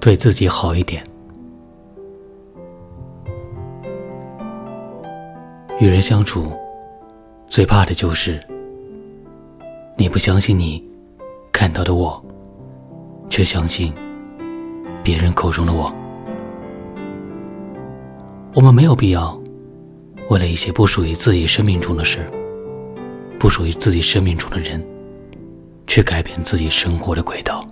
对自己好一点。与人相处，最怕的就是你不相信你看到的我，却相信别人口中的我。我们没有必要为了一些不属于自己生命中的事，不属于自己生命中的人，去改变自己生活的轨道。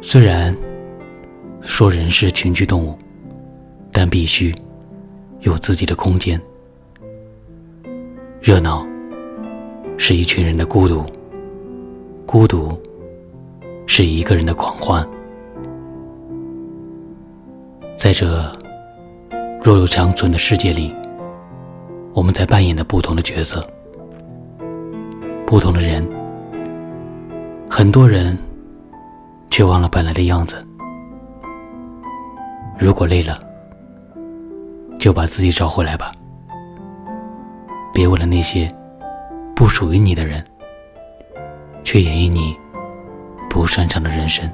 虽然。说人是群居动物，但必须有自己的空间。热闹是一群人的孤独，孤独是一个人的狂欢。在这若有长存的世界里，我们在扮演着不同的角色，不同的人，很多人却忘了本来的样子。如果累了，就把自己找回来吧。别为了那些不属于你的人，去演绎你不擅长的人生。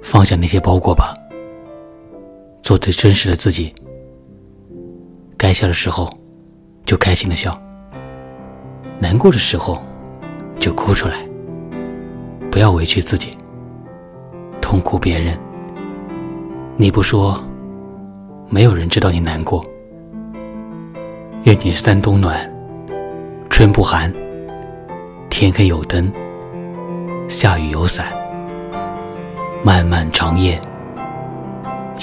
放下那些包裹吧，做最真实的自己。该笑的时候，就开心的笑；难过的时候，就哭出来。不要委屈自己，痛苦别人。你不说，没有人知道你难过。愿你三冬暖，春不寒，天黑有灯，下雨有伞，漫漫长夜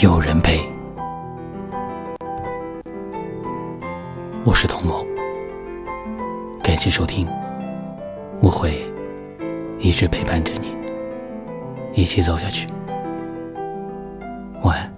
有人陪。我是童某，感谢收听，我会一直陪伴着你，一起走下去。晚安。